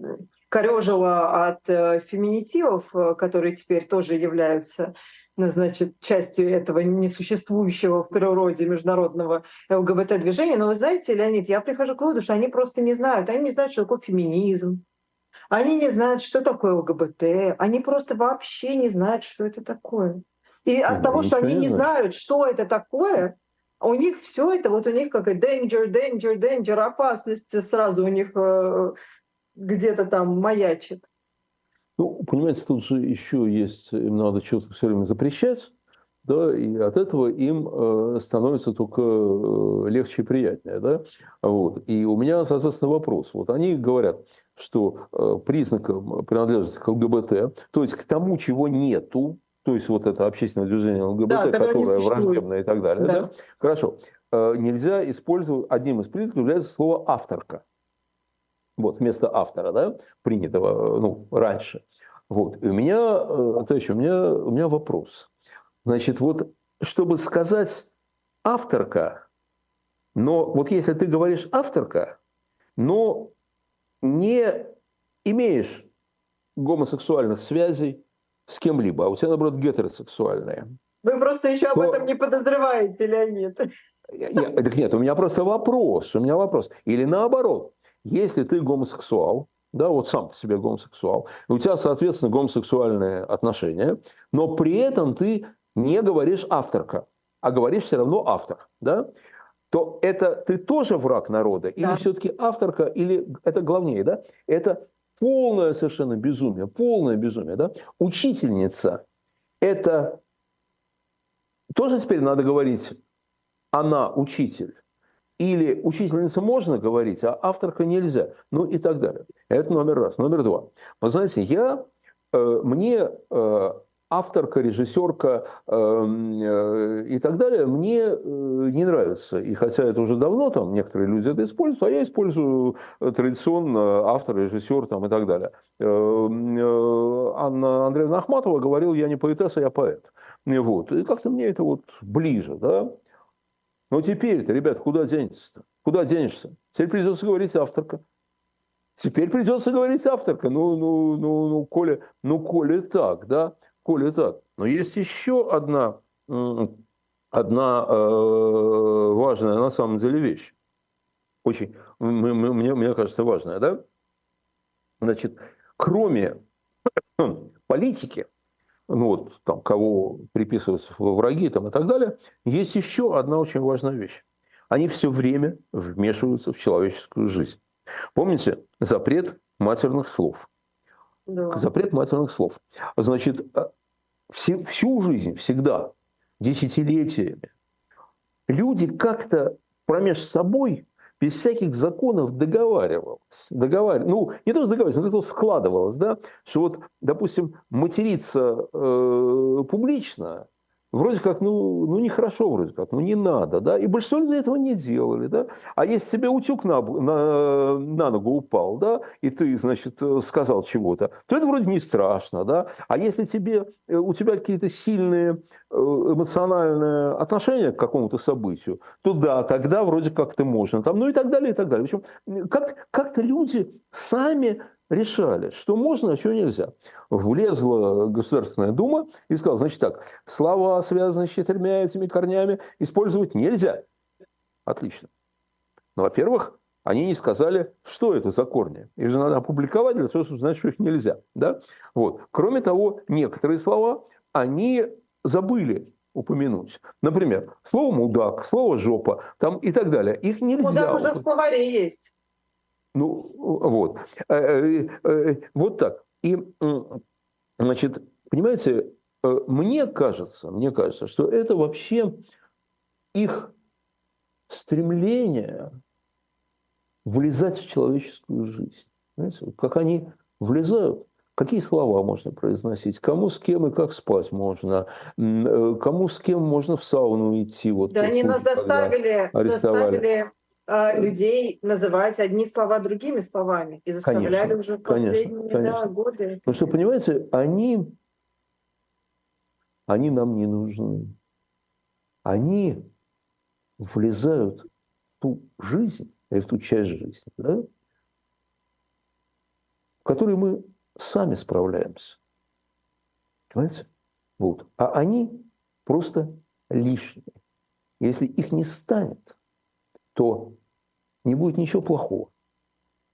корежило от э, феминитивов, которые теперь тоже являются значит, частью этого несуществующего в природе международного ЛГБТ-движения. Но вы знаете, Леонид, я прихожу к выводу, что они просто не знают. Они не знают, что такое феминизм, они не знают, что такое ЛГБТ, они просто вообще не знают, что это такое. И от того, что они не знают, что это такое, у них все это, вот у них как danger, danger, danger, опасность сразу у них э, где-то там маячит. Ну, понимаете, тут же еще есть, им надо что-то все время запрещать, да, и от этого им э, становится только э, легче и приятнее, да, вот. И у меня, соответственно, вопрос. Вот они говорят, что э, признаком принадлежности к ЛГБТ, то есть к тому, чего нету, то есть вот это общественное движение ЛГБТ, да, которое враждебное и так далее, да. Да? хорошо, нельзя использовать, одним из признаков является слово «авторка». Вот, вместо автора, да, принятого, ну, раньше. Вот, и у меня, э, товарищ, у меня, у меня вопрос – Значит, вот чтобы сказать авторка, но вот если ты говоришь авторка, но не имеешь гомосексуальных связей с кем-либо, а у тебя, наоборот, гетеросексуальные. Вы просто еще об этом не подозреваете, Леонид. Нет, так нет, у меня просто вопрос, у меня вопрос. Или наоборот, если ты гомосексуал, да, вот сам по себе гомосексуал, у тебя, соответственно, гомосексуальные отношения, но при этом ты не говоришь авторка, а говоришь все равно автор, да, то это ты тоже враг народа, или да. все-таки авторка, или это главнее, да, это полное совершенно безумие, полное безумие, да, учительница, это тоже теперь надо говорить, она учитель, или учительница можно говорить, а авторка нельзя, ну и так далее. Это номер раз. Номер два. Вы знаете, я, э, мне э, авторка, режиссерка эм, э, и так далее мне э, не нравится. И хотя это уже давно, там некоторые люди это используют, а я использую э, традиционно автор, режиссер там, и так далее. Эм, Анна Андреевна Ахматова говорила, я не поэтесса, я поэт. Вот. И как-то мне это вот ближе. Да? Но теперь-то, ребят, куда денешься-то? Куда денешься? Теперь придется говорить авторка. Теперь придется говорить авторка. Ну, ну, ну, ну, коли, ну, коли так, да коли так. Но есть еще одна, одна э, важная на самом деле вещь. Очень, мне, мне кажется, важная, да? Значит, кроме политики, ну вот там кого приписываются враги там и так далее, есть еще одна очень важная вещь. Они все время вмешиваются в человеческую жизнь. Помните запрет матерных слов? Да. Запрет матерных слов. Значит, всю, всю жизнь, всегда, десятилетиями, люди как-то промеж собой без всяких законов договаривалось. Договар... Ну, не то, что договаривалось, но как-то складывалось, да, что вот, допустим, материться э, публично Вроде как, ну, ну нехорошо вроде как, ну не надо, да, и большинство людей этого не делали, да, а если тебе утюг на, на, на ногу упал, да, и ты, значит, сказал чего-то, то это вроде не страшно, да, а если тебе, э, у тебя какие-то сильные э, эмоциональные отношения к какому-то событию, то да, тогда вроде как-то можно, там, ну и так далее, и так далее. В общем, как, как-то люди сами решали, что можно, а что нельзя. Влезла Государственная Дума и сказала, значит так, слова, связанные с четырьмя этими корнями, использовать нельзя. Отлично. Ну, во-первых, они не сказали, что это за корни. Их же надо опубликовать для того, чтобы знать, что их нельзя. Да? Вот. Кроме того, некоторые слова они забыли упомянуть. Например, слово «мудак», слово «жопа» там и так далее. Их нельзя... Мудак уже в словаре есть. Ну, вот. Э, э, э, вот так. И, значит, понимаете, мне кажется, мне кажется, что это вообще их стремление влезать в человеческую жизнь. Понимаете, вот как они влезают, какие слова можно произносить, кому с кем и как спать можно, кому с кем можно в сауну идти. Вот да, они нас заставили, заставили э, людей называть одни слова другими словами. И заставляли конечно, уже в последние конечно, Да, годы. Ну что, понимаете, они, они нам не нужны. Они влезают в ту жизнь, в ту часть жизни, да, в которой мы сами справляемся. Понимаете? Вот. А они просто лишние. Если их не станет, то не будет ничего плохого,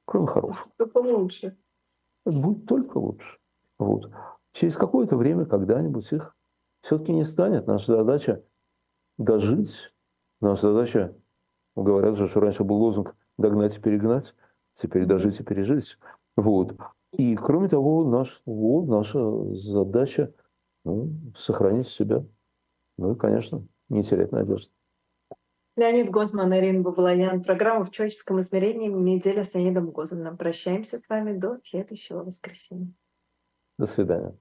кроме хорошего. Только лучше. Будет только лучше. Вот. Через какое-то время когда-нибудь их все-таки не станет. Наша задача дожить. Наша задача, говорят же, что раньше был лозунг «догнать и перегнать», теперь дожить и пережить. Вот. И кроме того, наш, вот, наша задача ну, сохранить себя. Ну и, конечно, не терять надежды. Леонид Гозман, Ирина Баблоян. Программа в человеческом измерении «Неделя с Леонидом Гозманом». Прощаемся с вами до следующего воскресенья. До свидания.